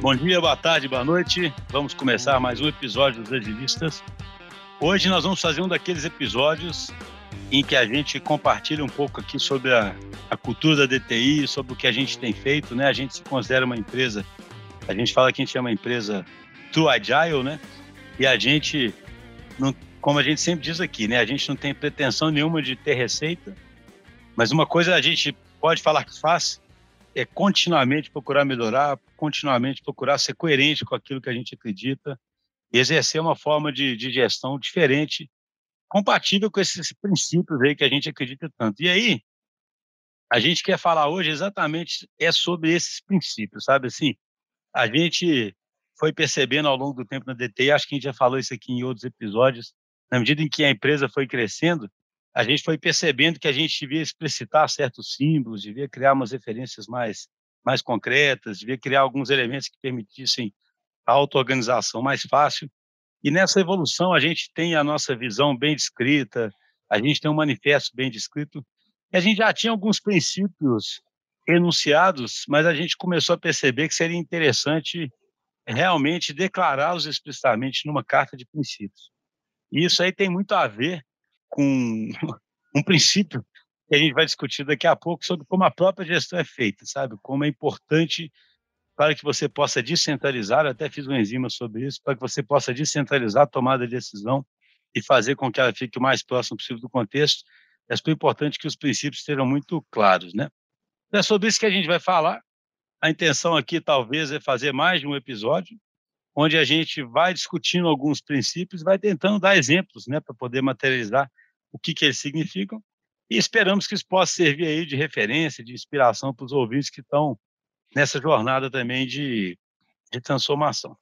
Bom dia, boa tarde, boa noite. Vamos começar mais um episódio dos Agilistas. Hoje nós vamos fazer um daqueles episódios em que a gente compartilha um pouco aqui sobre a, a cultura da DTI, sobre o que a gente tem feito, né? A gente se considera uma empresa, a gente fala que a gente é uma empresa True Agile, né? E a gente, não, como a gente sempre diz aqui, né? A gente não tem pretensão nenhuma de ter receita, mas uma coisa a gente pode falar que faz é continuamente procurar melhorar, continuamente procurar ser coerente com aquilo que a gente acredita e exercer uma forma de, de gestão diferente, compatível com esses princípios aí que a gente acredita tanto. E aí, a gente quer falar hoje exatamente é sobre esses princípios, sabe assim? A gente foi percebendo ao longo do tempo na DT, acho que a gente já falou isso aqui em outros episódios, na medida em que a empresa foi crescendo, a gente foi percebendo que a gente devia explicitar certos símbolos, devia criar umas referências mais, mais concretas, devia criar alguns elementos que permitissem a auto-organização mais fácil. E nessa evolução a gente tem a nossa visão bem descrita, a gente tem um manifesto bem descrito, e a gente já tinha alguns princípios enunciados, mas a gente começou a perceber que seria interessante realmente declará-los explicitamente numa carta de princípios. E isso aí tem muito a ver com um princípio que a gente vai discutir daqui a pouco sobre como a própria gestão é feita, sabe? Como é importante para que você possa descentralizar, eu até fiz um enzima sobre isso, para que você possa descentralizar a tomada de decisão e fazer com que ela fique o mais próximo possível do contexto. É super importante que os princípios estejam muito claros, né? É sobre isso que a gente vai falar. A intenção aqui talvez é fazer mais de um episódio, onde a gente vai discutindo alguns princípios, vai tentando dar exemplos, né, para poder materializar o que, que eles significam, e esperamos que isso possa servir aí de referência, de inspiração para os ouvintes que estão nessa jornada também de, de transformação.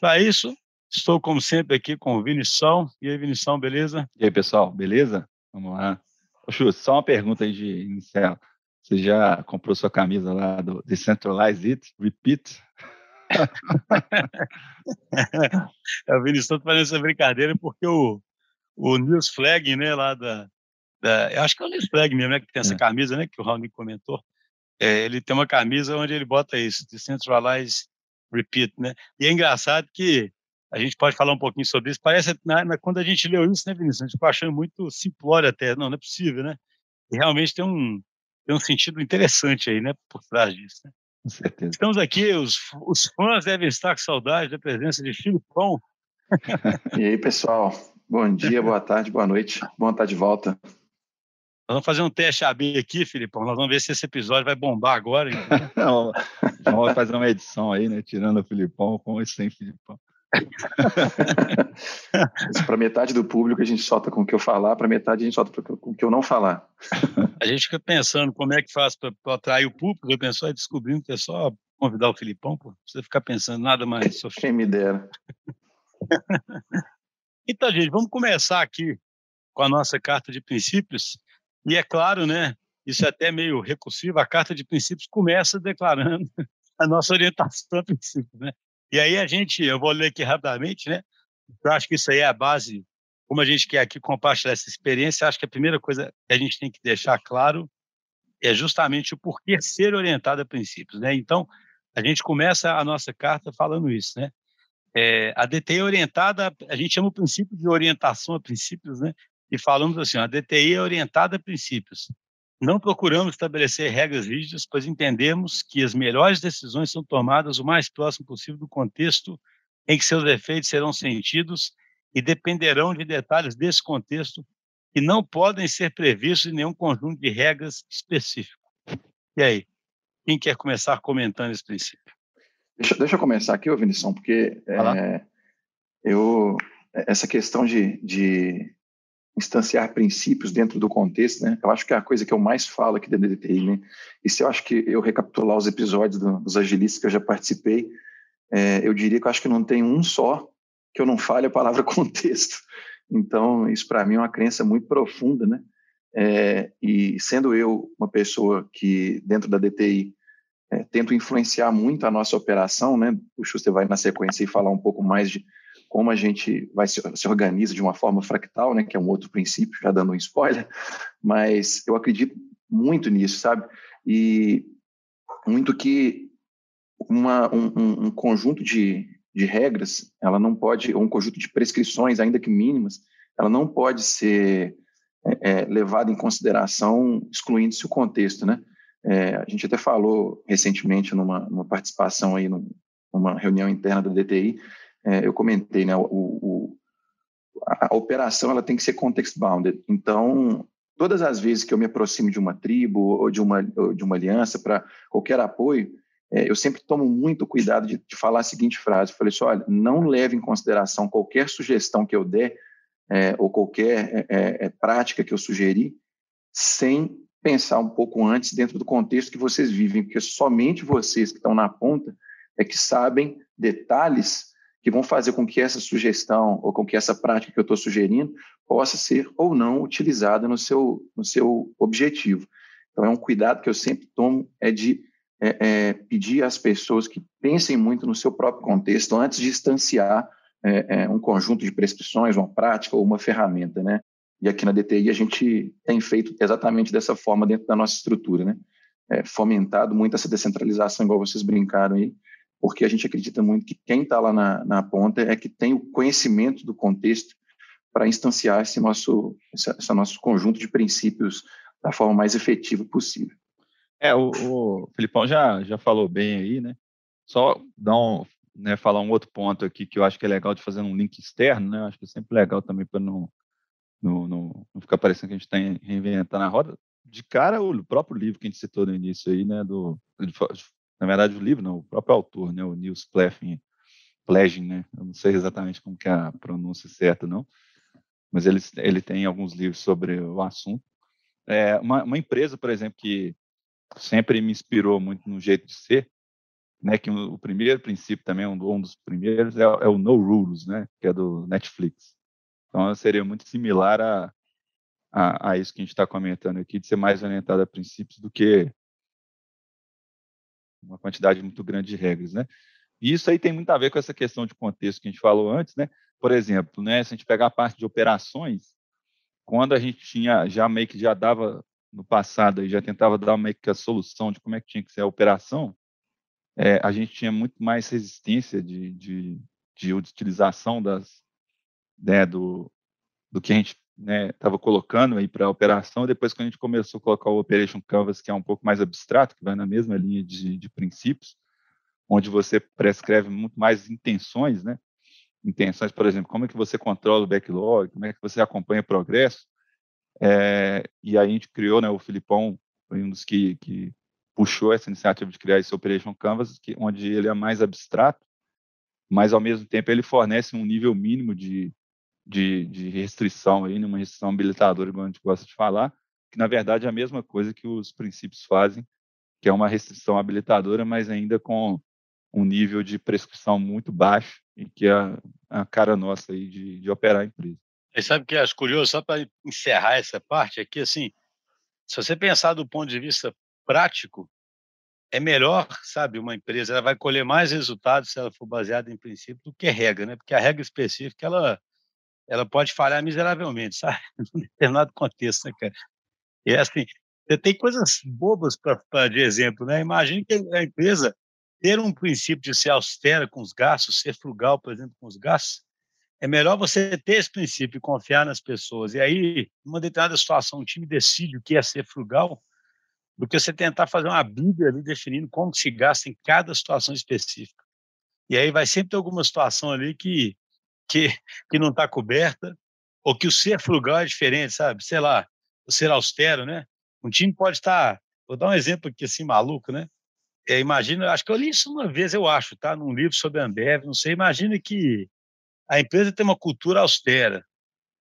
Para isso, estou, como sempre, aqui com o Vinição. E aí, Vinição, beleza? E aí, pessoal, beleza? Vamos lá. Ô, só uma pergunta aí de inicial. Você já comprou sua camisa lá do Decentralize It, Repeat? É, o Vinícius está fazendo essa brincadeira porque o, o News Flag, né, lá da, da, Eu acho que é o News Flag mesmo, né, que tem essa é. camisa, né, que o Raul comentou. É, ele tem uma camisa onde ele bota isso, Decentralize Repeat, né? E é engraçado que a gente pode falar um pouquinho sobre isso. Parece, na, na, quando a gente leu isso, né, Vinícius? A gente ficou achando muito simplório até. Não, não é possível, né? E realmente tem um, tem um sentido interessante aí, né, por trás disso. Né? Com certeza. Estamos aqui, os, os fãs devem estar com saudade da presença de Filipão. e aí, pessoal? Bom dia, boa tarde, boa noite. Bom estar de volta. Nós vamos fazer um teste AB aqui, Filipão. Nós vamos ver se esse episódio vai bombar agora. Então. vamos fazer uma edição aí, né? Tirando o Filipão com e sem Filipão. para metade do público a gente solta com o que eu falar, para metade a gente solta com o que eu não falar. A gente fica pensando como é que faz para atrair o público, eu penso, descobrindo que é só convidar o Filipão, pô, você ficar pensando nada mais. Quem me dera. então, gente, vamos começar aqui com a nossa carta de princípios. E é claro, né, isso é até meio recursivo, a carta de princípios começa declarando a nossa orientação a princípios, né? E aí a gente, eu vou ler aqui rapidamente, né? Eu acho que isso aí é a base, como a gente quer aqui compartilhar essa experiência, acho que a primeira coisa que a gente tem que deixar claro é justamente o porquê ser orientado a princípios, né? Então, a gente começa a nossa carta falando isso, né? É, a DTI é orientada, a gente chama o princípio de orientação a princípios, né? E falamos assim, a DTI é orientada a princípios. Não procuramos estabelecer regras rígidas, pois entendemos que as melhores decisões são tomadas o mais próximo possível do contexto em que seus efeitos serão sentidos e dependerão de detalhes desse contexto que não podem ser previstos em nenhum conjunto de regras específico. E aí, quem quer começar comentando esse princípio? Deixa, deixa eu começar aqui, Vinição, porque é, eu essa questão de, de instanciar princípios dentro do contexto, né? Eu acho que é a coisa que eu mais falo aqui dentro da DTI, né? E se eu acho que eu recapitular os episódios do, dos agilistas que eu já participei, é, eu diria que eu acho que não tem um só que eu não fale a palavra contexto. Então, isso para mim é uma crença muito profunda, né? É, e sendo eu uma pessoa que, dentro da DTI, é, tento influenciar muito a nossa operação, né? O Schuster vai na sequência e falar um pouco mais de como a gente vai se, se organiza de uma forma fractal, né, que é um outro princípio, já dando um spoiler, mas eu acredito muito nisso, sabe? E muito que uma, um, um, conjunto de, de regras, ela não pode, ou um conjunto de prescrições, ainda que mínimas, ela não pode ser é, é, levada em consideração excluindo-se o contexto, né? É, a gente até falou recentemente numa, numa participação aí numa reunião interna da DTI, é, eu comentei, né? O, o, a operação ela tem que ser context bounded. Então, todas as vezes que eu me aproximo de uma tribo ou de uma, ou de uma aliança para qualquer apoio, é, eu sempre tomo muito cuidado de, de, falar a seguinte frase. Eu falei assim, olha, não leve em consideração qualquer sugestão que eu der é, ou qualquer é, é, é prática que eu sugeri sem pensar um pouco antes dentro do contexto que vocês vivem, porque somente vocês que estão na ponta é que sabem detalhes que vão fazer com que essa sugestão ou com que essa prática que eu estou sugerindo possa ser ou não utilizada no seu, no seu objetivo. Então, é um cuidado que eu sempre tomo, é de é, é, pedir às pessoas que pensem muito no seu próprio contexto antes de instanciar é, é um conjunto de prescrições, uma prática ou uma ferramenta, né? E aqui na DTI a gente tem feito exatamente dessa forma dentro da nossa estrutura, né? É, fomentado muito essa descentralização, igual vocês brincaram aí, porque a gente acredita muito que quem está lá na, na ponta é que tem o conhecimento do contexto para instanciar esse nosso, esse, esse, nosso conjunto de princípios da forma mais efetiva possível. É, o, o Filipão já, já falou bem aí, né? Só dar um, né, falar um outro ponto aqui que eu acho que é legal de fazer um link externo, né? Eu acho que é sempre legal também para não, não, não, não, ficar parecendo que a gente está reinventando a roda. De cara, o próprio livro que a gente citou no início aí, né? Do, na verdade, o livro, não, o próprio autor, né, o Nils Pleffin, Plejin, né, eu não sei exatamente como que é a pronúncia certa, não, mas ele, ele tem alguns livros sobre o assunto. É, uma, uma empresa, por exemplo, que sempre me inspirou muito no jeito de ser, né, que o, primeiro princípio também, um, um dos primeiros, é, é, o No Rules, né, que é do Netflix. Então, seria muito similar a, a, a isso que a gente está comentando aqui, de ser mais orientado a princípios do que uma quantidade muito grande de regras, né? E isso aí tem muito a ver com essa questão de contexto que a gente falou antes, né? Por exemplo, né, se a gente pegar a parte de operações, quando a gente tinha já meio que já dava no passado e já tentava dar meio que a solução de como é que tinha que ser a operação, é, a gente tinha muito mais resistência de, de, de utilização das, né, do, do que a gente estava né, colocando aí para a operação. Depois, quando a gente começou a colocar o Operation Canvas, que é um pouco mais abstrato, que vai na mesma linha de, de princípios, onde você prescreve muito mais intenções, né? Intenções, por exemplo, como é que você controla o backlog, como é que você acompanha o progresso. É, e aí a gente criou, né? O Filipão foi um dos que, que puxou essa iniciativa de criar esse Operation Canvas, que, onde ele é mais abstrato, mas ao mesmo tempo ele fornece um nível mínimo de, de, de restrição aí, numa restrição habilitadora, como a gente gosta de falar, que na verdade é a mesma coisa que os princípios fazem, que é uma restrição habilitadora, mas ainda com um nível de prescrição muito baixo e que é a, cara nossa aí de, de operar a empresa. E sabe o que acho curioso, só para encerrar essa parte aqui, assim, se você pensar do ponto de vista prático, é melhor, sabe, uma empresa, ela vai colher mais resultados se ela for baseada em princípio do que regra, né? Porque a regra específica, ela ela pode falhar miseravelmente, sabe? Num determinado contexto, né, cara? E é assim, você tem coisas bobas para de exemplo, né? Imagine que a empresa ter um princípio de ser austera com os gastos, ser frugal, por exemplo, com os gastos. É melhor você ter esse princípio e confiar nas pessoas. E aí, numa determinada situação, o time decide o que é ser frugal, do que você tentar fazer uma bíblia ali definindo como se gasta em cada situação específica. E aí vai sempre ter alguma situação ali que que, que não está coberta, ou que o ser frugal é diferente, sabe? Sei lá, o ser austero, né? Um time pode estar. Tá, vou dar um exemplo aqui assim, maluco, né? É, imagina, acho que eu li isso uma vez, eu acho, tá? Num livro sobre a Ambev, não sei. Imagina que a empresa tem uma cultura austera.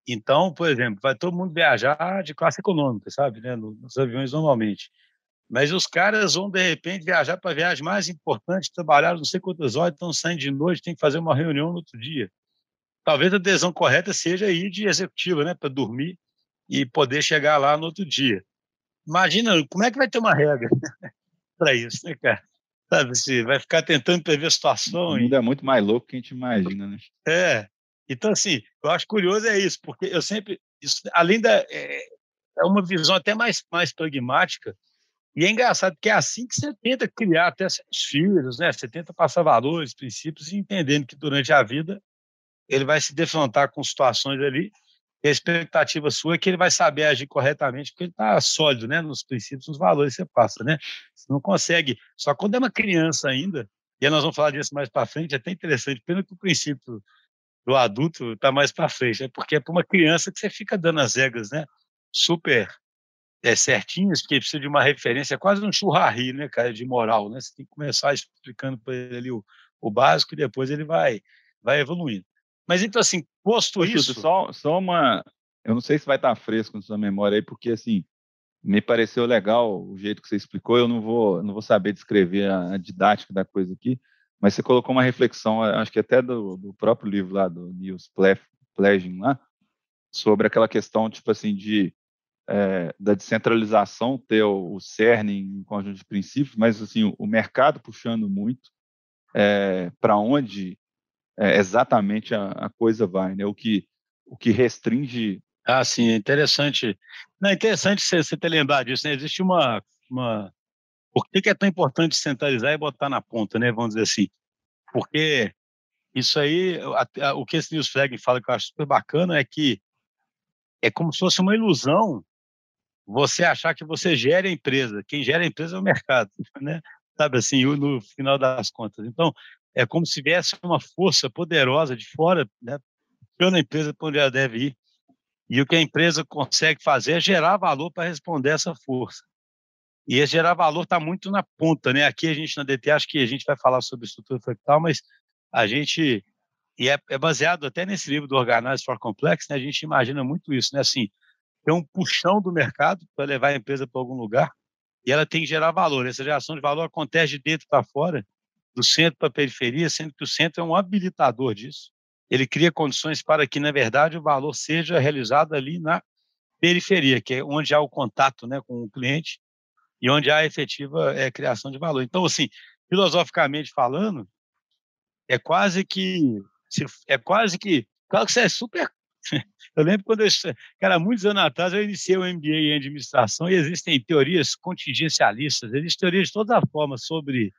Então, por exemplo, vai todo mundo viajar de classe econômica, sabe? Né? Nos aviões normalmente. Mas os caras vão, de repente, viajar para a viagem mais importante, trabalhar não sei quantas horas, estão saindo de noite, tem que fazer uma reunião no outro dia talvez a decisão correta seja ir de executiva, né, para dormir e poder chegar lá no outro dia. Imagina, como é que vai ter uma regra para isso, né, cara? Sabe, se vai ficar tentando prever a situação. O mundo e... é muito mais louco que a gente imagina, né? É. Então, assim, eu acho curioso é isso, porque eu sempre, isso, além da. É, é uma visão até mais, mais pragmática, E é engraçado que é assim que você tenta criar até seus filhos, né? Você tenta passar valores, princípios, e entendendo que durante a vida ele vai se defrontar com situações ali. E a expectativa sua é que ele vai saber agir corretamente, porque ele está sólido, né? Nos princípios, nos valores que você passa, né? Você não consegue. Só quando é uma criança ainda, e nós vamos falar disso mais para frente, é até interessante, pena que o princípio do adulto está mais para frente, é porque é para uma criança que você fica dando as regras, né? Super é, certinhos, porque precisa de uma referência, é quase um churrari, né, cara, de moral, né? Você tem que começar explicando para ele ali o, o básico e depois ele vai, vai evoluindo. Mas então, assim, posto isso. Só, só uma. Eu não sei se vai estar fresco na sua memória aí, porque, assim, me pareceu legal o jeito que você explicou. Eu não vou, não vou saber descrever a, a didática da coisa aqui, mas você colocou uma reflexão, acho que até do, do próprio livro lá, do Niels Plegin lá, sobre aquela questão, tipo assim, de é, da descentralização ter o, o CERN em conjunto de princípios, mas assim o, o mercado puxando muito é, para onde é, exatamente a, a, coisa vai, né? O que o que restringe. Ah, sim, é interessante. Não, é interessante você, você ter lembrado disso. Né? Existe uma, uma por que, que é tão importante centralizar e botar na ponta, né? Vamos dizer assim, porque isso aí, a, a, o que esse Newsflag fala que eu acho super bacana é que é como se fosse uma ilusão você achar que você gera a empresa. Quem gera a empresa é o mercado, né? Sabe assim, no final das contas. Então, é como se viesse uma força poderosa de fora, né? A empresa para onde ela deve ir. E o que a empresa consegue fazer é gerar valor para responder essa força. E esse gerar valor está muito na ponta, né? Aqui a gente na DT, acho que a gente vai falar sobre estrutura fractal, mas a gente, e é, é baseado até nesse livro do Organize for Complex, né? A gente imagina muito isso, né? Assim, tem um puxão do mercado para levar a empresa para algum lugar e ela tem que gerar valor. Essa geração de valor acontece de dentro para fora, do centro para a periferia, sendo que o centro é um habilitador disso. Ele cria condições para que, na verdade, o valor seja realizado ali na periferia, que é onde há o contato né, com o cliente e onde há a efetiva é, criação de valor. Então, assim, filosoficamente falando, é quase que é quase que claro que isso é super eu lembro quando eu, cara, muitos anos atrás eu iniciei o MBA em administração e existem teorias contingencialistas, existem teorias de toda forma sobre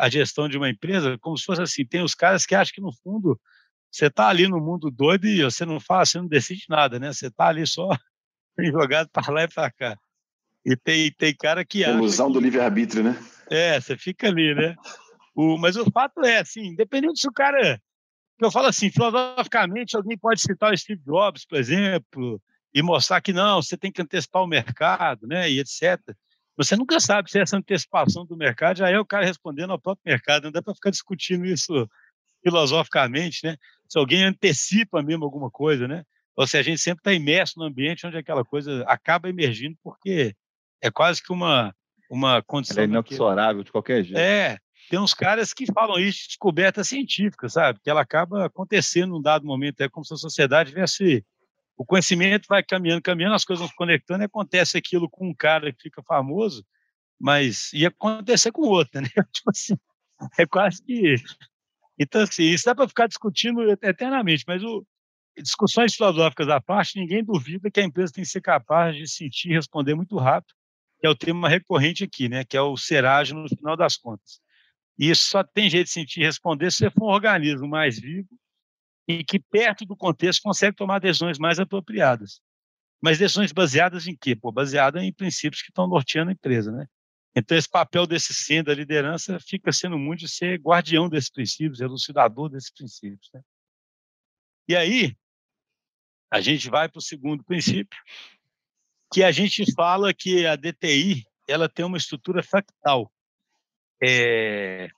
a gestão de uma empresa, como se fosse assim, tem os caras que acham que no fundo você está ali no mundo doido e você não faz, você não decide nada, né? Você está ali só jogado para lá e para cá. E tem, tem cara que acha. Ilusão que... do livre-arbítrio, né? É, você fica ali, né? O, mas o fato é, assim, independente se o cara eu falo assim, filosoficamente, alguém pode citar o Steve Jobs, por exemplo, e mostrar que não, você tem que antecipar o mercado, né, e etc. Você nunca sabe se essa antecipação do mercado já é o cara respondendo ao próprio mercado, não dá para ficar discutindo isso filosoficamente, né? Se alguém antecipa mesmo alguma coisa, né? Ou se a gente sempre está imerso no ambiente onde aquela coisa acaba emergindo, porque é quase que uma, uma condição. Ela é inexorável de qualquer jeito. É, tem uns caras que falam isso de descoberta científica, sabe? Que ela acaba acontecendo num dado momento, é como se a sociedade tivesse. O conhecimento vai caminhando, caminhando, as coisas vão se conectando e acontece aquilo com um cara que fica famoso, mas ia acontecer com outro, né? Tipo assim, é quase que. Então, assim, isso dá para ficar discutindo eternamente, mas o, discussões filosóficas à parte, ninguém duvida que a empresa tem que ser capaz de sentir e responder muito rápido, que é o tema recorrente aqui, né? Que é o ser ágil no final das contas. E isso só tem jeito de sentir responder se for um organismo mais vivo e que, perto do contexto, consegue tomar decisões mais apropriadas. Mas decisões baseadas em quê? Baseadas em princípios que estão norteando a empresa, né? Então, esse papel desse centro da liderança fica sendo muito de ser guardião desses princípios, elucidador desses princípios. Né? E aí, a gente vai para o segundo princípio, que a gente fala que a DTI ela tem uma estrutura fractal. É,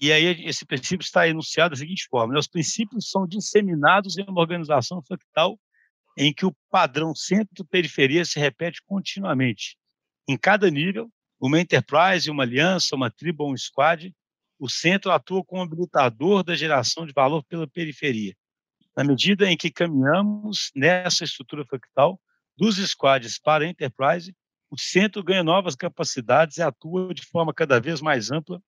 e aí esse princípio está enunciado da seguinte forma: né? os princípios são disseminados em uma organização fractal em que o padrão centro-periferia se repete continuamente. Em cada nível, uma enterprise, uma aliança, uma tribo ou um squad, o centro atua como habilitador da geração de valor pela periferia. Na medida em que caminhamos nessa estrutura fractal, dos squads para a enterprise, o centro ganha novas capacidades e atua de forma cada vez mais ampla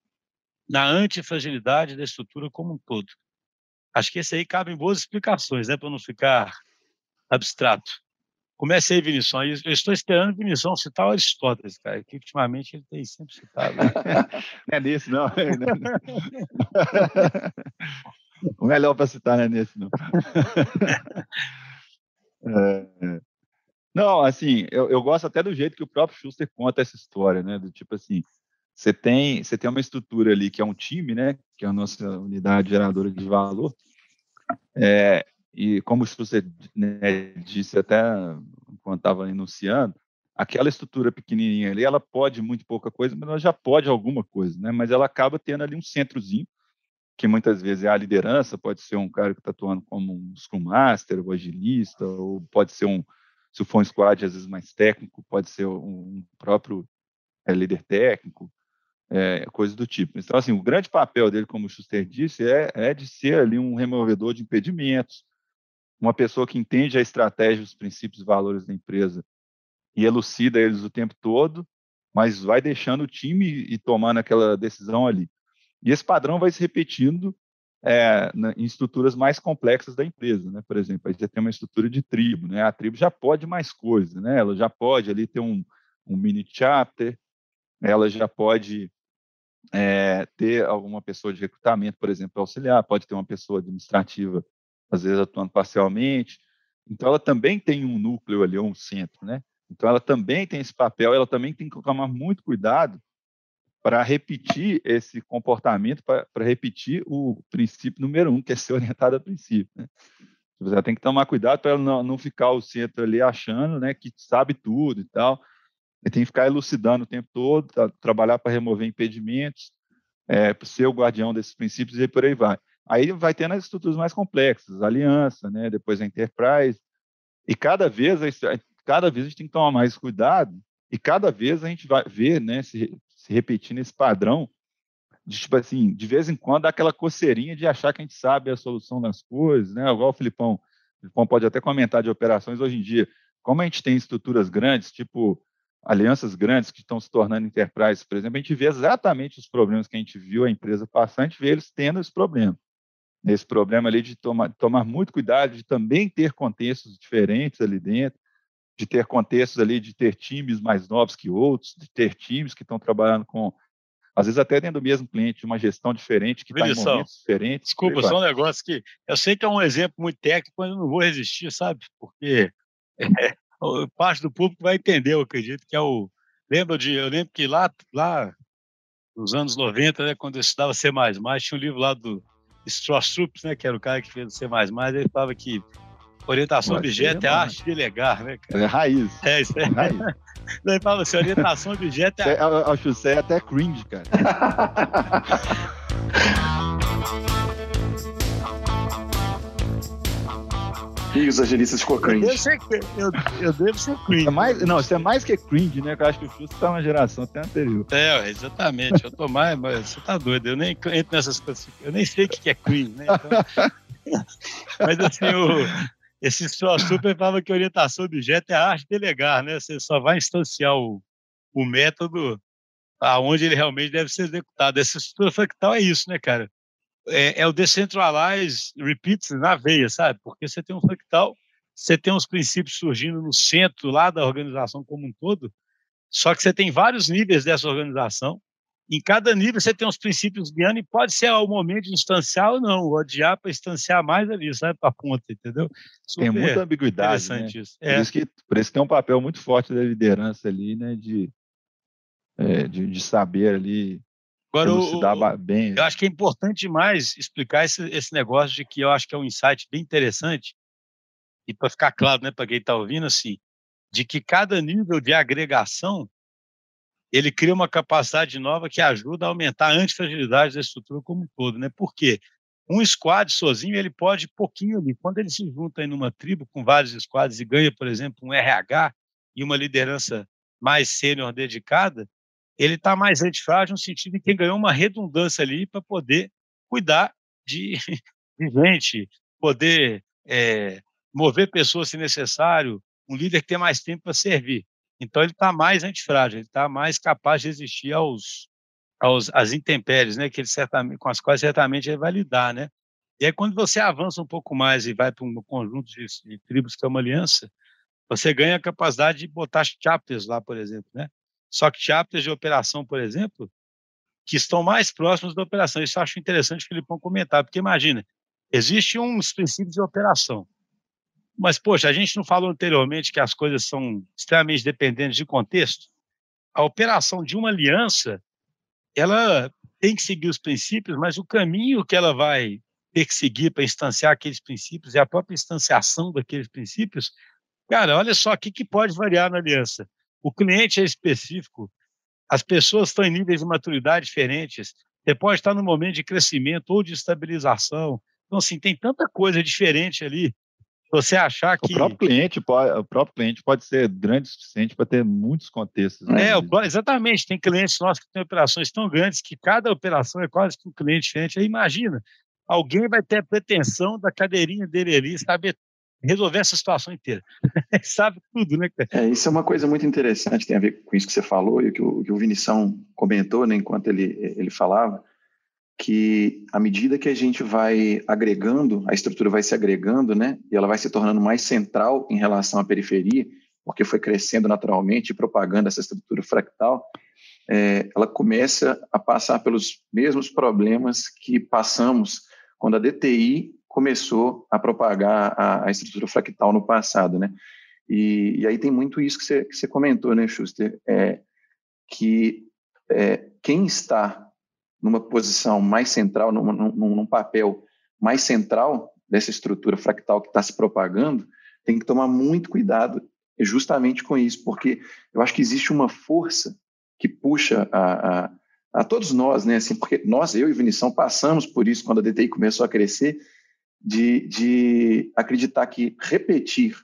na antifragilidade da estrutura como um todo. Acho que esse aí cabe em boas explicações, né, para não ficar abstrato. Comece aí, Vinição. Eu estou esperando o Vinição citar o Aristóteles, cara, que ultimamente ele tem sempre citado. Né? não é nesse, não. o melhor para citar não é nesse, não. É... Não, assim, eu, eu gosto até do jeito que o próprio Schuster conta essa história, né? Do tipo assim, você tem, você tem uma estrutura ali que é um time, né? Que é a nossa unidade geradora de valor. É, e como você né, disse até quando estava enunciando, aquela estrutura pequenininha ali, ela pode muito pouca coisa, mas ela já pode alguma coisa, né? Mas ela acaba tendo ali um centrozinho, que muitas vezes é a liderança, pode ser um cara que está atuando como um Scrum Master, ou agilista, ou pode ser um, se for um squad às vezes mais técnico, pode ser um próprio é, líder técnico, é, coisa do tipo. Então, assim, o grande papel dele, como o Schuster disse, é, é de ser ali um removedor de impedimentos, uma pessoa que entende a estratégia, os princípios e valores da empresa e elucida eles o tempo todo, mas vai deixando o time e tomando aquela decisão ali. E esse padrão vai se repetindo é, na, em estruturas mais complexas da empresa, né? Por exemplo, aí você tem uma estrutura de tribo, né? A tribo já pode mais coisas, né? Ela já pode ali ter um, um mini chapter, ela já pode é, ter alguma pessoa de recrutamento, por exemplo, auxiliar, pode ter uma pessoa administrativa às vezes atuando parcialmente. Então, ela também tem um núcleo ali, um centro, né? Então, ela também tem esse papel, ela também tem que tomar muito cuidado para repetir esse comportamento, para repetir o princípio número um, que é ser orientado a princípio. Né? Você tem que tomar cuidado para não, não ficar o centro ali achando né, que sabe tudo e tal. Ele tem que ficar elucidando o tempo todo, tá, trabalhar para remover impedimentos, é, ser o guardião desses princípios e por aí vai. Aí vai tendo as estruturas mais complexas, aliança, né? depois a enterprise, e cada vez, cada vez a gente tem que tomar mais cuidado, e cada vez a gente vai ver, né, se, se repetindo esse padrão, de tipo assim, de vez em quando dá aquela coceirinha de achar que a gente sabe a solução das coisas, né? Igual o Filipão, o Filipão pode até comentar de operações hoje em dia, como a gente tem estruturas grandes, tipo alianças grandes que estão se tornando enterprise, por exemplo, a gente vê exatamente os problemas que a gente viu a empresa gente vê eles tendo esse problema nesse problema ali de tomar, tomar muito cuidado, de também ter contextos diferentes ali dentro, de ter contextos ali, de ter times mais novos que outros, de ter times que estão trabalhando com, às vezes até dentro do mesmo cliente, uma gestão diferente, que está em momentos diferentes. Desculpa, só um negócio que eu sei que é um exemplo muito técnico, mas eu não vou resistir, sabe? Porque é, parte do público vai entender, eu acredito, que é o... Lembro de, eu lembro que lá, lá nos anos 90, né, quando eu estudava C++, tinha um livro lá do Strauss né, que era o cara que fez o C++, ele falava que orientação objeto é a arte de delegar, né, cara? É raiz. É, isso é, é raiz. ele fala assim, orientação objeto é... Eu acho que é até cringe, cara. E os agilistas ficou cringe. Eu devo ser, eu, eu devo ser cringe. É mais, não, isso é mais que cringe, né? Eu acho que o Justo tá uma geração até anterior. É, exatamente. Eu tô mais, mas você tá doido. Eu nem entro nessas coisas. Eu nem sei o que é cringe, né? Então... mas assim, o, esse só super fala que orientação do objeto é a arte de delegar, né? Você só vai instanciar o, o método aonde ele realmente deve ser executado. Essa estrutura fractal é isso, né, cara? É, é o decentralize repeats na veia, sabe? Porque você tem um fractal, você tem os princípios surgindo no centro lá da organização como um todo, só que você tem vários níveis dessa organização. Em cada nível você tem os princípios guiando e pode ser ao momento instanciar ou não, ou adiar para instanciar mais ali, sabe, para a ponta, entendeu? Super tem muita ambiguidade. Né? Isso. Por, é. isso que, por isso que tem um papel muito forte da liderança ali, né, de, é, de, de saber ali Agora, o, bem. eu acho que é importante demais explicar esse, esse negócio de que eu acho que é um insight bem interessante, e para ficar claro né, para quem está ouvindo, assim, de que cada nível de agregação ele cria uma capacidade nova que ajuda a aumentar a antifragilidade da estrutura como um todo. Né? Por quê? Um squad sozinho, ele pode pouquinho ali. Quando ele se junta em uma tribo com vários squads e ganha, por exemplo, um RH e uma liderança mais sênior dedicada, ele está mais antifrágil no sentido de que ganhou uma redundância ali para poder cuidar de, de, gente, poder é, mover pessoas se necessário, um líder que tem mais tempo para servir. Então ele está mais antifrágil, ele está mais capaz de resistir aos, aos às intempéries, né, que ele certamente, com as quais certamente ele vai lidar, né? E aí quando você avança um pouco mais e vai para um conjunto de, de tribos que é uma aliança, você ganha a capacidade de botar chapters lá, por exemplo, né? Só que chapters de operação, por exemplo, que estão mais próximos da operação. Isso eu acho interessante o Filipão comentar, porque imagina, existe uns princípios de operação. Mas, poxa, a gente não falou anteriormente que as coisas são extremamente dependentes de contexto? A operação de uma aliança, ela tem que seguir os princípios, mas o caminho que ela vai ter que seguir para instanciar aqueles princípios e a própria instanciação daqueles princípios, cara, olha só o que, que pode variar na aliança. O cliente é específico, as pessoas estão em níveis de maturidade diferentes, você pode estar num momento de crescimento ou de estabilização. Então, assim, tem tanta coisa diferente ali. Você achar que. O próprio cliente pode, o próprio cliente pode ser grande o suficiente para ter muitos contextos. Né? É, exatamente. Tem clientes nossos que têm operações tão grandes que cada operação é quase que um cliente diferente. Aí imagina, alguém vai ter a pretensão da cadeirinha dele ali, saber resolver essa situação inteira. Sabe tudo, né, É, isso é uma coisa muito interessante, tem a ver com isso que você falou e o que o, que o Vinição comentou, né, enquanto ele, ele falava, que à medida que a gente vai agregando, a estrutura vai se agregando, né, e ela vai se tornando mais central em relação à periferia, porque foi crescendo naturalmente e propagando essa estrutura fractal, é, ela começa a passar pelos mesmos problemas que passamos quando a DTI começou a propagar a, a estrutura fractal no passado, né? E, e, aí tem muito isso que você, que você comentou, né, Schuster? É, que é, quem está numa posição mais central, num, num, num, papel mais central dessa estrutura fractal que está se propagando, tem que tomar muito cuidado justamente com isso, porque eu acho que existe uma força que puxa a, a, a todos nós, né? Assim, porque nós, eu e Vinição, passamos por isso quando a DTI começou a crescer, de, de acreditar que repetir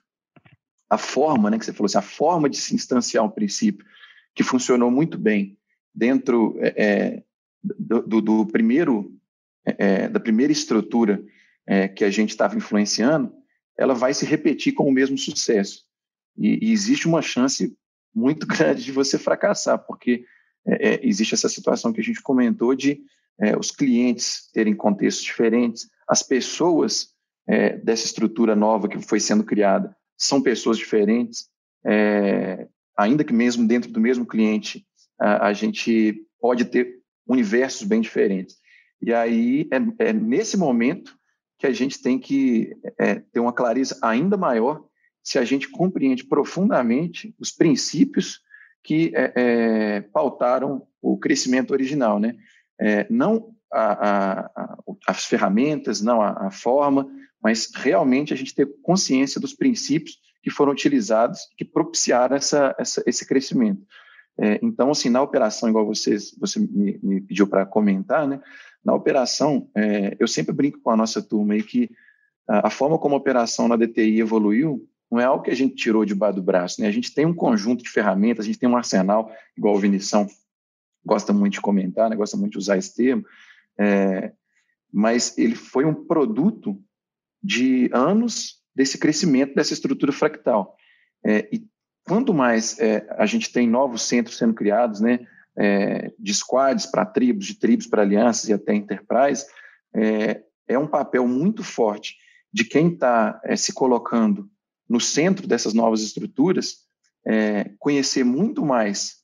a forma, né, que você falou assim, a forma de se instanciar um princípio que funcionou muito bem dentro é, é do, do, do, primeiro é, é, da primeira estrutura é, que a gente estava influenciando, ela vai se repetir com o mesmo sucesso. E, e existe uma chance muito grande de você fracassar, porque é, existe essa situação que a gente comentou de é, os clientes terem contextos diferentes, as pessoas é, dessa estrutura nova que foi sendo criada são pessoas diferentes, é, ainda que mesmo dentro do mesmo cliente, a, a, gente pode ter universos bem diferentes. E aí é, é nesse momento que a gente tem que ter uma clareza ainda maior se a gente compreende profundamente os princípios que é, é, pautaram o crescimento original, né? É, não a, a, as ferramentas, não a, forma, mas realmente a gente ter consciência dos princípios que foram utilizados, que propiciaram essa, essa esse crescimento. É, então, assim, na operação, igual vocês, você me, me pediu para comentar, né? Na operação, é, eu sempre brinco com a nossa turma aí que a, a forma como a operação na DTI evoluiu não é algo que a gente tirou de baixo do braço, né? A gente tem um conjunto de ferramentas, a gente tem um arsenal, igual o Vinição gosta muito de comentar, né? gosta muito de usar esse termo, é, mas ele foi um produto de anos desse crescimento dessa estrutura fractal. É, e quanto mais é, a gente tem novos centros sendo criados, né, é, de squads para tribos, de tribos para alianças e até enterprise, é, é um papel muito forte de quem está é, se colocando no centro dessas novas estruturas, é, conhecer muito mais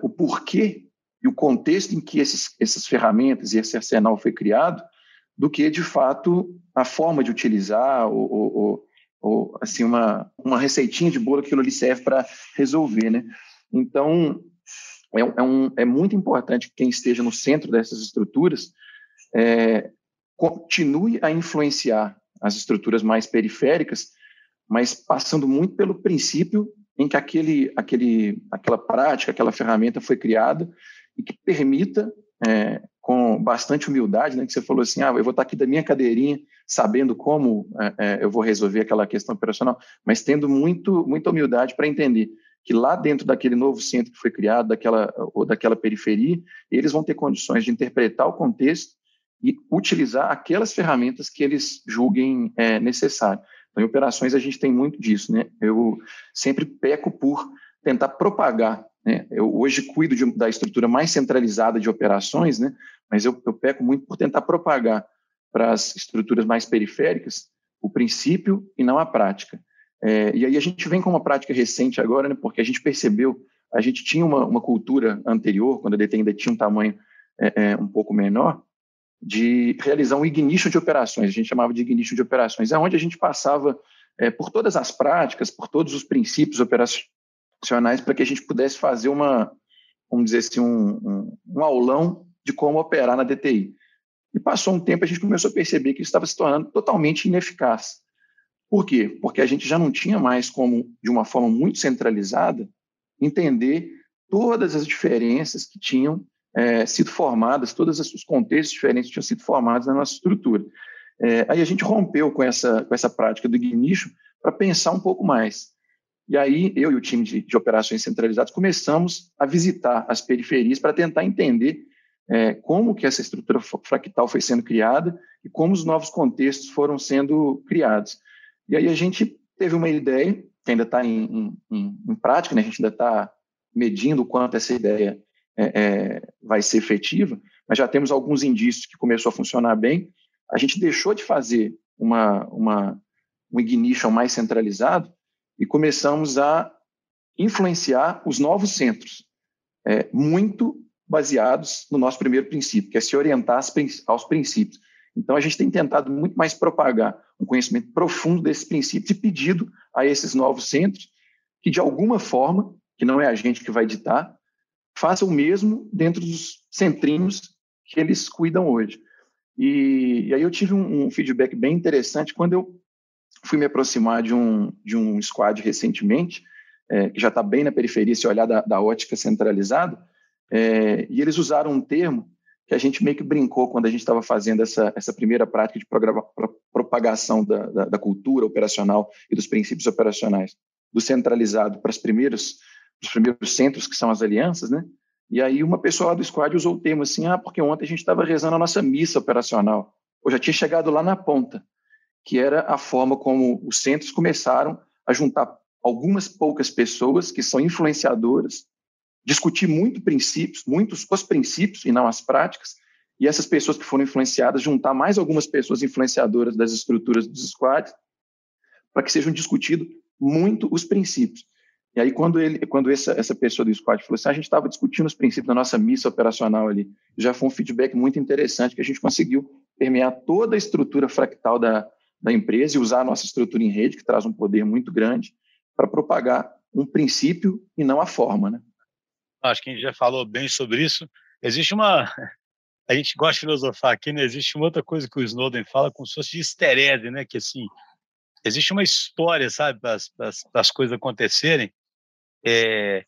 o porquê e o contexto em que esses, essas ferramentas e esse arsenal foi criado, do que, de fato, a forma de utilizar ou, ou, ou assim, uma, uma receitinha de bolo que aquilo serve para resolver, né? Então, é, é, um, é muito importante que quem esteja no centro dessas estruturas é, continue a influenciar as estruturas mais periféricas mas passando muito pelo princípio em que aquele, aquele, aquela prática, aquela ferramenta foi criada e que permita, é, com bastante humildade, né, que você falou assim, ah, eu vou estar aqui da minha cadeirinha, sabendo como é, é, eu vou resolver aquela questão operacional, mas tendo muito, muita humildade para entender que lá dentro daquele novo centro que foi criado, daquela, ou daquela periferia, eles vão ter condições de interpretar o contexto e utilizar aquelas ferramentas que eles julguem é, necessário. Então, em operações, a gente tem muito disso, né? Eu sempre peco por tentar propagar, né? Eu hoje cuido de, da estrutura mais centralizada de operações, né? Mas eu, eu peco muito por tentar propagar para as estruturas mais periféricas o princípio e não a prática. É, e aí a gente vem com uma prática recente agora, né, porque a gente percebeu, a gente tinha uma, uma cultura anterior, quando a DT ainda tinha um tamanho é, é, um pouco menor, de realizar um ignition de operações, a gente chamava de ignition de operações, é onde a gente passava é, por todas as práticas, por todos os princípios operacionais, para que a gente pudesse fazer uma, vamos dizer assim, um, um, um aulão de como operar na DTI. E passou um tempo, a gente começou a perceber que isso estava se tornando totalmente ineficaz. Por quê? Porque a gente já não tinha mais como, de uma forma muito centralizada, entender todas as diferenças que tinham é, sido formadas, todos os contextos diferentes que tinham sido formados na nossa estrutura. É, aí a gente rompeu com essa, com essa prática do nicho para pensar um pouco mais. E aí eu e o time de, de operações centralizadas começamos a visitar as periferias para tentar entender é, como que essa estrutura fractal foi sendo criada e como os novos contextos foram sendo criados. E aí a gente teve uma ideia, que ainda está em, em, em, prática, né? a gente ainda está medindo o quanto essa ideia é, é, vai ser efetiva, mas já temos alguns indícios que começou a funcionar bem. A gente deixou de fazer uma, uma, um ignition mais centralizado e começamos a influenciar os novos centros, é, muito baseados no nosso primeiro princípio, que é se orientar aos princípios. Então, a gente tem tentado muito mais propagar um conhecimento profundo desses princípios e pedido a esses novos centros que, de alguma forma, que não é a gente que vai ditar, façam o mesmo dentro dos centrinhos que eles cuidam hoje. E, e aí eu tive um, um, feedback bem interessante quando eu fui me aproximar de um, de um squad recentemente, é, que já está bem na periferia, se olhar da, da ótica centralizada, é, e eles usaram um termo que a gente meio que brincou quando a gente estava fazendo essa, essa primeira prática de propagação da, da, da, cultura operacional e dos princípios operacionais do centralizado para os primeiros, os primeiros centros, que são as alianças, né? E aí uma pessoa lá do squad usou o termo assim, ah, porque ontem a gente estava rezando a nossa missa operacional. Eu já tinha chegado lá na ponta, que era a forma como os centros começaram a juntar algumas poucas pessoas que são influenciadoras discutir muito princípios, muitos os princípios e não as práticas, e essas pessoas que foram influenciadas, juntar mais algumas pessoas influenciadoras das estruturas dos squads, para que sejam discutidos muito os princípios. E aí, quando, ele, quando essa, essa pessoa do squad falou assim, ah, a gente estava discutindo os princípios da nossa missa operacional ali, já foi um feedback muito interessante que a gente conseguiu permear toda a estrutura fractal da, da empresa e usar a nossa estrutura em rede, que traz um poder muito grande, para propagar um princípio e não a forma, né? acho que a gente já falou bem sobre isso. Existe uma. A gente gosta de filosofar aqui, né? Existe uma outra coisa que o Snowden fala, como se fosse de easter egg, né? Que assim, existe uma história, sabe, das, das coisas acontecerem. É,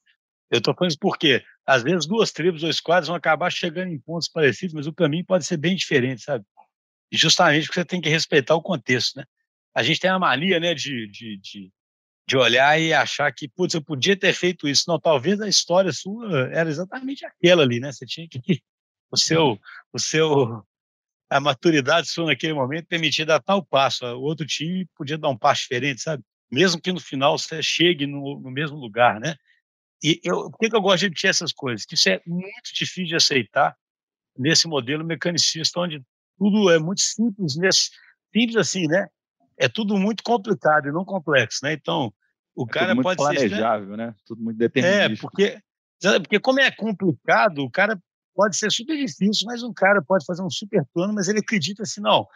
eu estou falando isso porque, às vezes, duas tribos ou esquadras vão acabar chegando em pontos parecidos, mas o caminho pode ser bem diferente, sabe? Justamente porque você tem que respeitar o contexto, né? A gente tem a mania, né, de, de, de de olhar e achar que, putz, eu podia ter feito isso. Não, talvez a história sua era exatamente aquela ali, né? Você tinha que o seu, o seu, a maturidade sua naquele momento permitia dar tal passo. O outro time podia dar um passo diferente, sabe? Mesmo que no final você chegue no, no mesmo lugar, né? E eu, por que, que eu gosto de repetir essas coisas? Que isso é muito difícil de aceitar nesse modelo mecanicista, onde tudo é muito simples, nesse, simples assim, né? é tudo muito complicado e não complexo, né? Então, o é cara pode ser planejável, né? Tudo muito determinado. É, porque porque como é complicado, o cara pode ser super difícil, mas um cara pode fazer um super plano, mas ele acredita assim, não,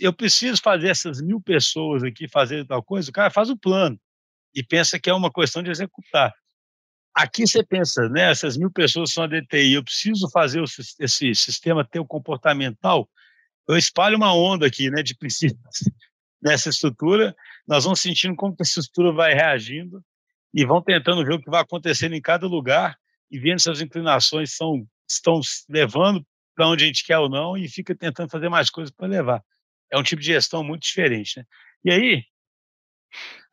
eu preciso fazer essas mil pessoas aqui fazer tal coisa, o cara faz o plano e pensa que é uma questão de executar. Aqui você pensa, né, essas mil pessoas são a DTI, eu preciso fazer esse sistema ter o comportamental, eu espalho uma onda aqui, né, de princípios nessa estrutura, nós vamos sentindo como essa estrutura vai reagindo e vão tentando ver o que vai acontecendo em cada lugar e vendo se as inclinações são, estão levando para onde a gente quer ou não e fica tentando fazer mais coisas para levar. É um tipo de gestão muito diferente. Né? E aí,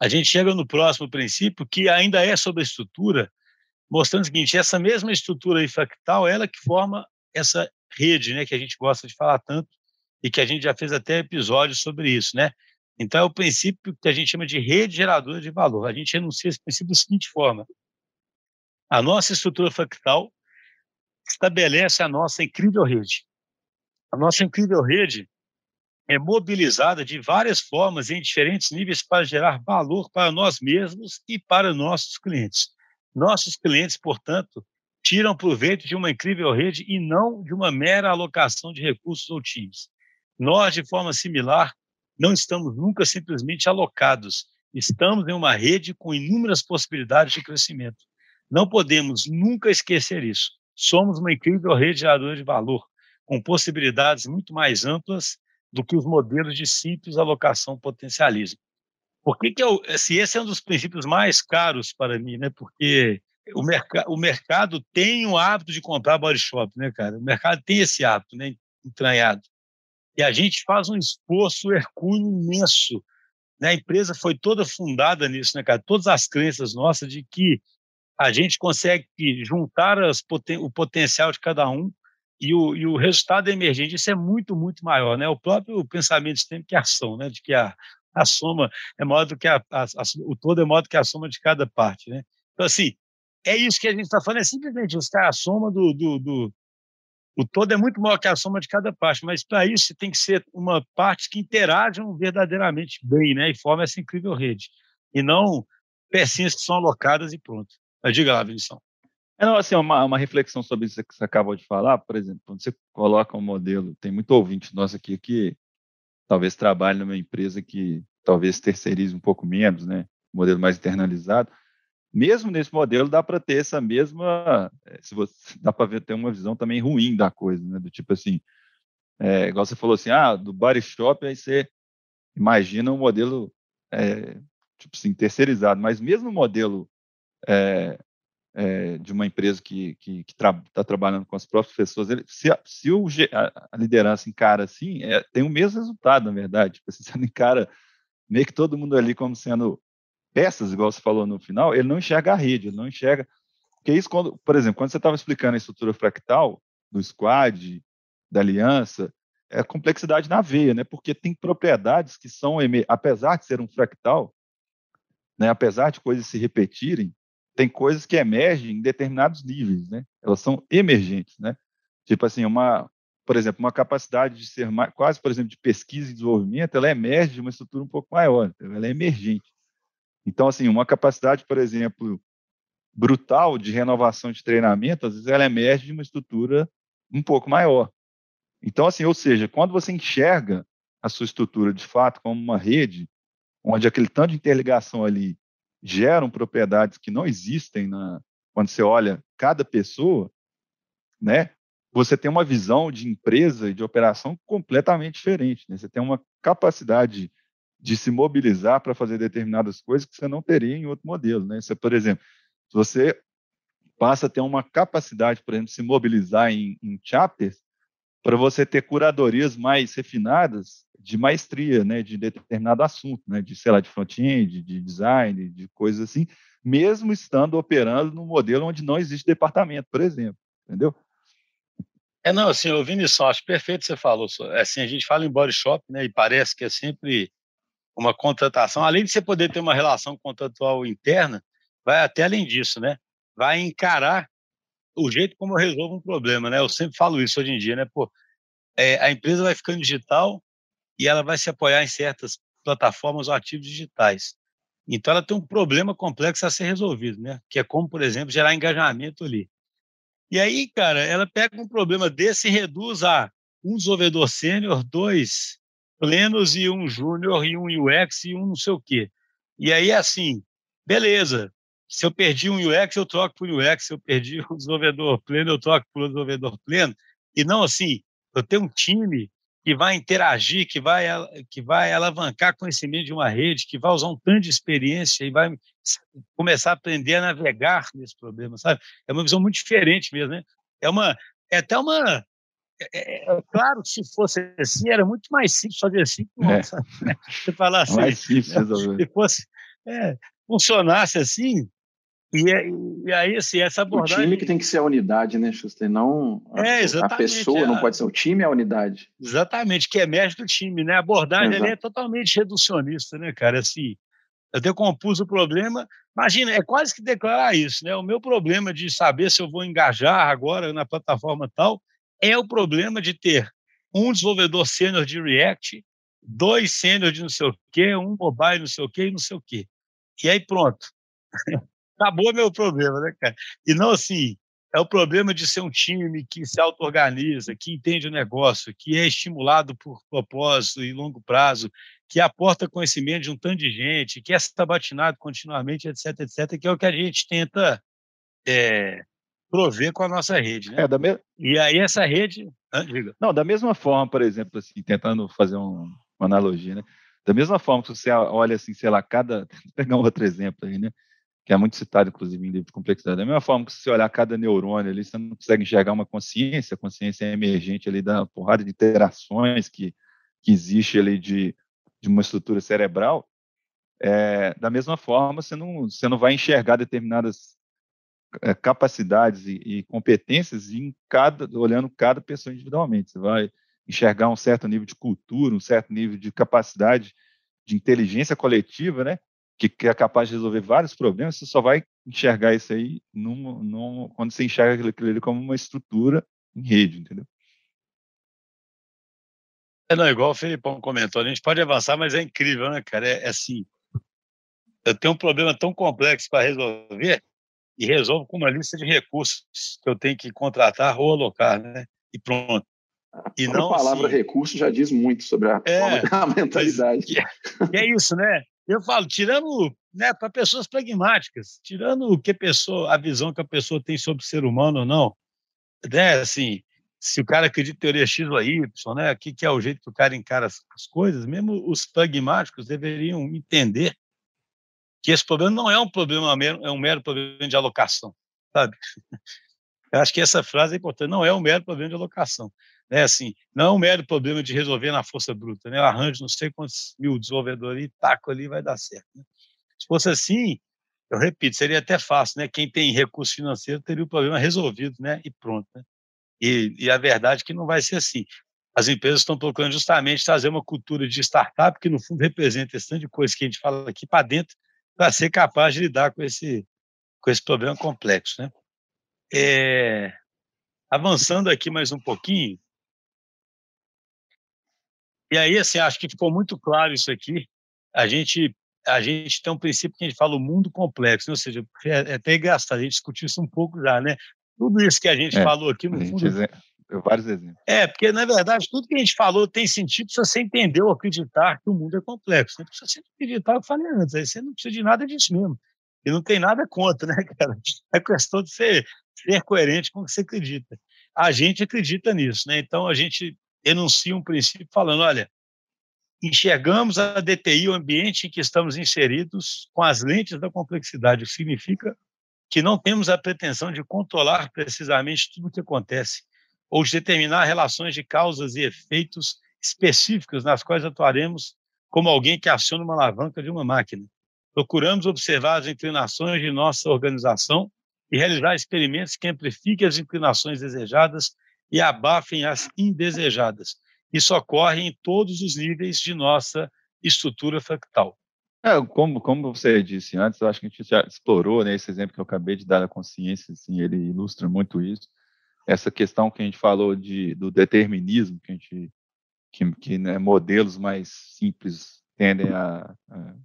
a gente chega no próximo princípio, que ainda é sobre a estrutura, mostrando o seguinte, essa mesma estrutura fractal, ela que forma essa rede, né, que a gente gosta de falar tanto e que a gente já fez até episódios sobre isso, né? Então, é o princípio que a gente chama de rede geradora de valor. A gente enuncia esse princípio da seguinte forma: a nossa estrutura fractal estabelece a nossa incrível rede. A nossa incrível rede é mobilizada de várias formas em diferentes níveis para gerar valor para nós mesmos e para nossos clientes. Nossos clientes, portanto, tiram proveito de uma incrível rede e não de uma mera alocação de recursos ou times. Nós, de forma similar, não estamos nunca simplesmente alocados, estamos em uma rede com inúmeras possibilidades de crescimento. Não podemos nunca esquecer isso. Somos uma incrível rede geradora de valor, com possibilidades muito mais amplas do que os modelos de simples alocação potencialismo. Por que, que eu, se esse é um dos princípios mais caros para mim, né? Porque o, o mercado tem o hábito de comprar body shop, né, cara? O mercado tem esse hábito, né, entranhado. E a gente faz um esforço hercúleo imenso. Né? A empresa foi toda fundada nisso, né, cara? Todas as crenças nossas de que a gente consegue juntar as, o potencial de cada um e o, e o resultado emergente, isso é muito, muito maior, né? O próprio pensamento sistêmico que é ação, né? De que a, a soma é maior do que a, a, a, o todo é maior do que a soma de cada parte, né? Então, assim, é isso que a gente está falando, é simplesmente isso, a soma do, do, do, o todo é muito maior que a soma de cada parte, mas para isso tem que ser uma parte que interajam verdadeiramente bem, né? E forma essa incrível rede. E não pecinhas que são alocadas e pronto. Mas diga lá, Vinição. É, não, assim, uma, uma reflexão sobre isso que você acabou de falar, por exemplo, quando você coloca um modelo, tem muito ouvinte nosso aqui que talvez trabalhe numa empresa que talvez terceirize um pouco menos, né? modelo mais internalizado. Mesmo nesse modelo dá para ter essa mesma, eh, se você dá para ter uma visão também ruim da coisa, né? Do tipo assim, é, igual você falou assim, ah, do body shop aí você imagina um modelo é, tipo assim terceirizado, mas mesmo o modelo é, é, de uma empresa que está tra trabalhando com as próprias pessoas, ele, se, a, se o, a, liderança encara assim, é, tem o mesmo resultado, na verdade. Tipo, assim, você encara meio que todo mundo ali como sendo peças, igual você falou no final, ele não enxerga a rede, ele não enxerga. Porque isso, quando, por exemplo, quando você estava explicando a estrutura fractal do squad, da aliança, é complexidade na veia, né? Porque tem propriedades que são, apesar de ser um fractal, né, apesar de coisas se repetirem, tem coisas que emergem em determinados níveis, né? Elas são emergentes, né? Tipo assim, uma, por exemplo, uma capacidade de ser mais, quase, por exemplo, de pesquisa e desenvolvimento, ela emerge de uma estrutura um pouco maior, ela é emergente. Então, assim, uma capacidade, por exemplo, brutal de renovação de treinamento, às vezes ela emerge de uma estrutura um pouco maior. Então, assim, ou seja, quando você enxerga a sua estrutura de fato como uma rede, onde aquele tanto de interligação ali geram propriedades que não existem na, quando você olha cada pessoa, né? Você tem uma visão de empresa e de operação completamente diferente. Né? Você tem uma capacidade de se mobilizar para fazer determinadas coisas que você não teria em outro modelo. Né? Você, por exemplo, se você passa a ter uma capacidade, por exemplo, de se mobilizar em, em chapters, para você ter curadorias mais refinadas de maestria, né, de determinado assunto, né, de, sei lá, de front-end, de design, de coisas assim, mesmo estando operando num modelo onde não existe departamento, por exemplo, entendeu? É, não, assim, ouvindo isso, acho perfeito você falou. Assim, a gente fala em body shop, né, e parece que é sempre uma contratação, além de você poder ter uma relação contratual interna, vai até além disso, né? Vai encarar o jeito como eu resolvo um problema, né? Eu sempre falo isso hoje em dia, né? Pô, é, a empresa vai ficando digital, e ela vai se apoiar em certas plataformas ou ativos digitais. Então, ela tem um problema complexo a ser resolvido, né? Que é como, por exemplo, gerar engajamento ali. E aí, cara, ela pega um problema desse e reduz a um desenvolvedor sênior, dois plenos e um júnior e um UX e um não sei o quê. E aí, assim, beleza. Se eu perdi um UX, eu troco por UX. Se eu perdi um desenvolvedor pleno, eu troco por um desenvolvedor pleno. E não assim, eu tenho um time que vai interagir, que vai, que vai alavancar conhecimento de uma rede, que vai usar um tanto de experiência e vai começar a aprender a navegar nesse problema, sabe? É uma visão muito diferente mesmo, né? É uma, é até uma, é, é, é claro que se fosse assim, era muito mais simples fazer assim, é. Você falar assim, mais simples, né? se fosse, é, funcionasse assim, e, é, e, aí, assim, essa abordagem. O time que tem que ser a unidade, né, Schuster? Não a, é, a pessoa, não pode ser o time, é a unidade. Exatamente, que emerge do time, né? A abordagem ali é totalmente reducionista, né, cara? Assim, eu decompus o problema. Imagina, é quase que declarar isso, né? O meu problema de saber se eu vou engajar agora na plataforma tal é o problema de ter um desenvolvedor sênior de React dois sênior de não sei o quê, um mobile não sei o quê e não sei o quê. E aí pronto. Acabou meu problema, né, cara? E não assim, é o problema de ser um time que se auto-organiza, que entende o negócio, que é estimulado por propósito e longo prazo, que aporta conhecimento de um tanto de gente, que é sabatinado continuamente, etc, etc, que é o que a gente tenta é, prover com a nossa rede. Né? É, da me... E aí essa rede... Ah. Não, da mesma forma, por exemplo, assim, tentando fazer um, uma analogia, né? da mesma forma que você olha assim, sei lá, cada... Vou pegar um outro exemplo aí, né? que é muito citado, inclusive, em livro de complexidade. Da mesma forma que você olhar cada neurônio ali, você não consegue enxergar uma consciência, a consciência é emergente ali da porrada de interações que, que existe ali de, de uma estrutura cerebral, é, da mesma forma, você não, você não vai enxergar determinadas capacidades e, e, competências em cada, olhando cada pessoa individualmente. Você vai enxergar um certo nível de cultura, um certo nível de capacidade de inteligência coletiva, né? que, que, é capaz de resolver vários problemas, você só vai enxergar isso aí num, num, quando você enxerga aquilo ali como uma estrutura em rede, entendeu? É, não, igual o Felipão comentou, a gente pode avançar, mas é incrível, né, cara? É, é assim, eu tenho um problema tão complexo para resolver e resolvo com uma lista de recursos que eu tenho que contratar ou alocar, né? E pronto. E a não, palavra assim, recurso já diz muito sobre a, é, a mentalidade. Que, que é isso, né? Eu falo, tirando né, para pessoas pragmáticas, tirando o que a pessoa, a visão que a pessoa tem sobre o ser humano ou não, né, assim, se o cara acredita em teoria X ou Y, né, o que, que é o jeito que o cara encara as, as coisas, mesmo os pragmáticos deveriam entender que esse problema não é um problema é um mero problema de alocação, sabe? Eu acho que essa frase é importante, não é um mero problema de alocação né, assim, não é um mero problema de resolver na força bruta, né? Arranjo não sei quantos mil desenvolvedores e taco ali vai dar certo. Né? Se fosse assim, eu repito, seria até fácil, né? Quem tem recurso financeiro teria o problema resolvido, né? E pronto, né? E, e a verdade é que não vai ser assim. As empresas estão procurando justamente trazer uma cultura de startup que, no fundo, representa esse tanto de coisa que a gente fala aqui para dentro, para ser capaz de lidar com esse, com esse problema complexo, né? É, avançando aqui mais um pouquinho, e aí, assim, acho que ficou muito claro isso aqui. A gente, a gente tem um princípio que a gente fala o mundo complexo, né? ou seja, é, é até engraçado, a gente discutiu isso um pouco já, né? Tudo isso que a gente é, falou aqui, no fundo... vários exemplos. É, porque, na verdade, tudo que a gente falou tem sentido se você entender ou acreditar que o mundo é complexo. Né? Se você acreditar, eu falei antes, aí você não precisa de nada disso mesmo. E não tem nada contra, né, cara? É questão de ser, ser coerente com o que você acredita. A gente acredita nisso, né? Então, a gente enuncia um princípio falando: olha, enxergamos a DTI, o ambiente em que estamos inseridos, com as lentes da complexidade, o que significa que não temos a pretensão de controlar precisamente tudo o que acontece ou de determinar relações de causas e efeitos específicos nas quais atuaremos como alguém que aciona uma alavanca de uma máquina. Procuramos observar as inclinações de nossa organização e realizar experimentos que amplifiquem as inclinações desejadas e abafem as indesejadas. Isso ocorre em todos os níveis de nossa estrutura fractal. É, como, como você disse antes, acho que a gente já explorou né, esse exemplo que eu acabei de dar da consciência, assim, ele ilustra muito isso. Essa questão que a gente falou de, do determinismo, que a gente que, que né, modelos mais simples tendem a, a,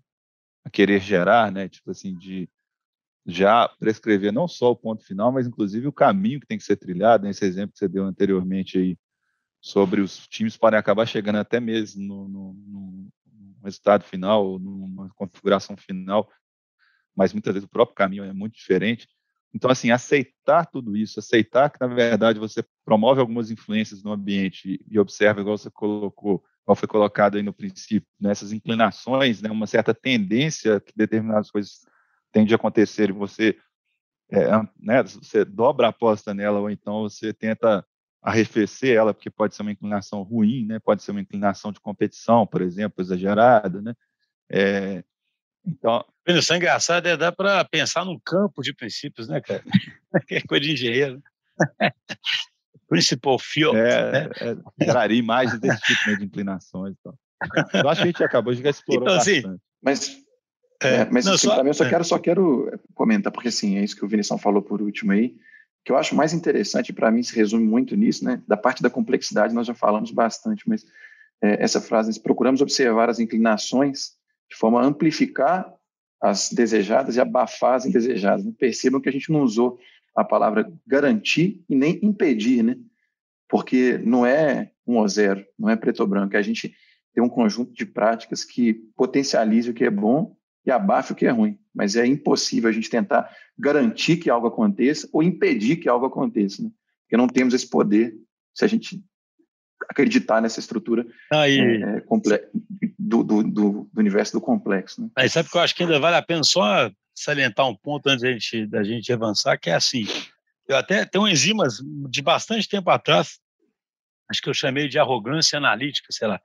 a, querer gerar, né, tipo assim, de já prescrever não só o ponto final, mas inclusive o caminho que tem que ser trilhado. Nesse exemplo que você deu anteriormente aí, sobre os times podem acabar chegando até mesmo no, no, no resultado final, numa configuração final, mas muitas vezes o próprio caminho é muito diferente. Então, assim, aceitar tudo isso, aceitar que, na verdade, você promove algumas influências no ambiente e observa, igual você colocou, igual foi colocado aí no princípio, nessas né, inclinações, né, uma certa tendência que determinadas coisas tende a acontecer e você, é, né, você dobra a aposta nela ou então você tenta arrefecer ela, porque pode ser uma inclinação ruim, né, pode ser uma inclinação de competição, por exemplo, exagerada, né, é, então... Isso é engraçado, é dar para pensar num campo de princípios, né, cara? que é coisa de engenheiro. Principal field. É, né? é, geraria imagens desse tipo né, de inclinações. Então. Eu acho que a gente acabou de já explorou então, assim, bastante. Assim, mas é, é, mas não, assim, só, eu só, é. quero, só quero comentar, porque assim, é isso que o Vinição falou por último aí, que eu acho mais interessante, para mim se resume muito nisso, né? Da parte da complexidade nós já falamos bastante, mas é, essa frase, procuramos observar as inclinações de forma a amplificar as desejadas e abafar as indesejadas. Né? Percebam que a gente não usou a palavra garantir e nem impedir, né? Porque não é um ou zero, não é preto ou branco, é a gente ter um conjunto de práticas que potencialize o que é bom e abafe o que é ruim. Mas é impossível a gente tentar garantir que algo aconteça ou impedir que algo aconteça, né? Porque não temos esse poder se a gente acreditar nessa estrutura Aí, é, é do, do, do, universo do complexo. Né? Aí sabe que eu acho que ainda vale a pena só salientar um ponto antes da gente, da gente avançar, que é assim, eu até tenho enzimas de bastante tempo atrás, acho que eu chamei de arrogância analítica, sei lá,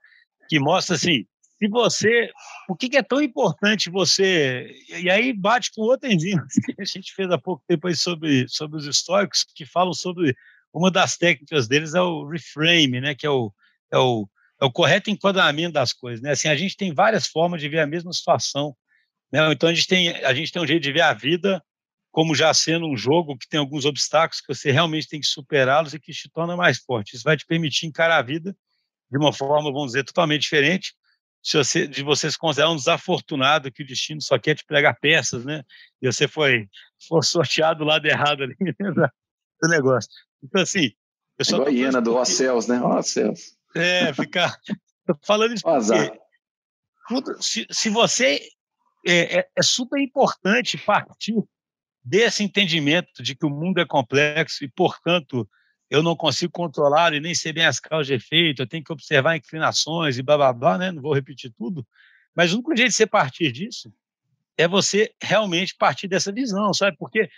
que mostra assim, se você, o que, que é tão importante você, e aí bate com outra enzima que a gente fez há pouco tempo aí sobre, sobre os históricos, que falam sobre uma das técnicas deles é o reframe, né, que é o, é o, é o correto enquadramento das coisas. Né? Assim, a gente tem várias formas de ver a mesma situação. Né? Então, a gente, tem, a gente tem um jeito de ver a vida como já sendo um jogo que tem alguns obstáculos que você realmente tem que superá-los e que te torna mais forte. Isso vai te permitir encarar a vida de uma forma, vamos dizer, totalmente diferente se você, de você se considerar um desafortunado que o destino só quer te pregar peças, né? E você foi, foi sorteado do lado errado ali do negócio. Então, assim. Eu só a hiena do Céus, né? Céus. É, ficar. falando isso porque, se, se você. É, é, é super importante partir desse entendimento de que o mundo é complexo e, portanto, eu não consigo controlar e nem ser bem as causas de efeito, eu tenho que observar inclinações e blá blá blá, né? Não vou repetir tudo. Mas o único jeito de você partir disso é você realmente partir dessa visão, sabe? Porque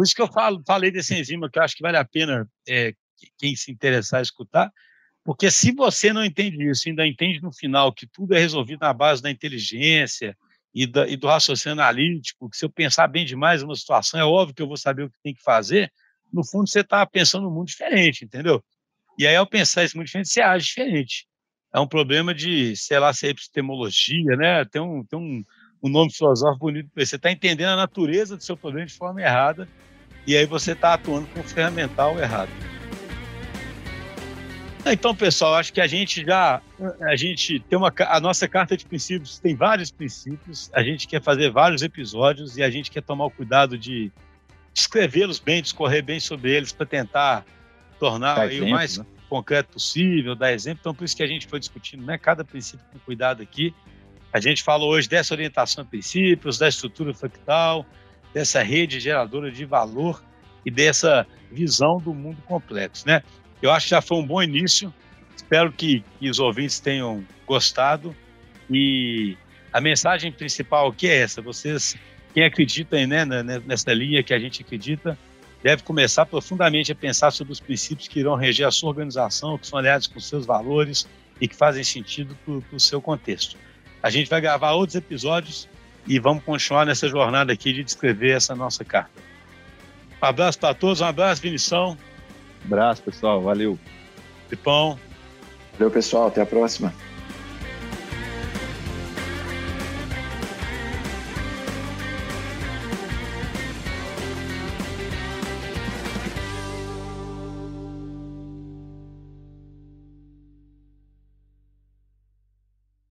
por isso que eu falo, falei desse enzima, que eu acho que vale a pena é, quem se interessar escutar, porque se você não entende isso, ainda entende no final que tudo é resolvido na base da inteligência e, da, e do raciocínio analítico, que se eu pensar bem demais numa situação, é óbvio que eu vou saber o que tem que fazer, no fundo você está pensando num mundo diferente, entendeu? E aí, ao pensar esse mundo diferente, você age diferente. É um problema de, sei lá, se é epistemologia, né? Tem um, tem um, um nome filosófico bonito para Você está entendendo a natureza do seu problema de forma errada e aí você está atuando com o ferramental errado. Então, pessoal, acho que a gente já a gente tem uma a nossa carta de princípios tem vários princípios. A gente quer fazer vários episódios e a gente quer tomar o cuidado de escrevê-los bem, discorrer bem sobre eles para tentar tornar exemplo, o mais né? concreto possível, dar exemplo. Então, por isso que a gente foi discutindo, né, cada princípio com cuidado aqui. A gente falou hoje dessa orientação a princípios, da estrutura fractal, dessa rede geradora de valor e dessa visão do mundo complexo, né? Eu acho que já foi um bom início. Espero que, que os ouvintes tenham gostado e a mensagem principal que é essa: vocês, quem acredita né, nessa linha que a gente acredita, deve começar profundamente a pensar sobre os princípios que irão reger a sua organização, que são aliados com seus valores e que fazem sentido para o seu contexto. A gente vai gravar outros episódios e vamos continuar nessa jornada aqui de descrever essa nossa carta. Um abraço para todos, um abraço, Vinição. Um abraço, pessoal, valeu. Pipão. Valeu, pessoal, até a próxima.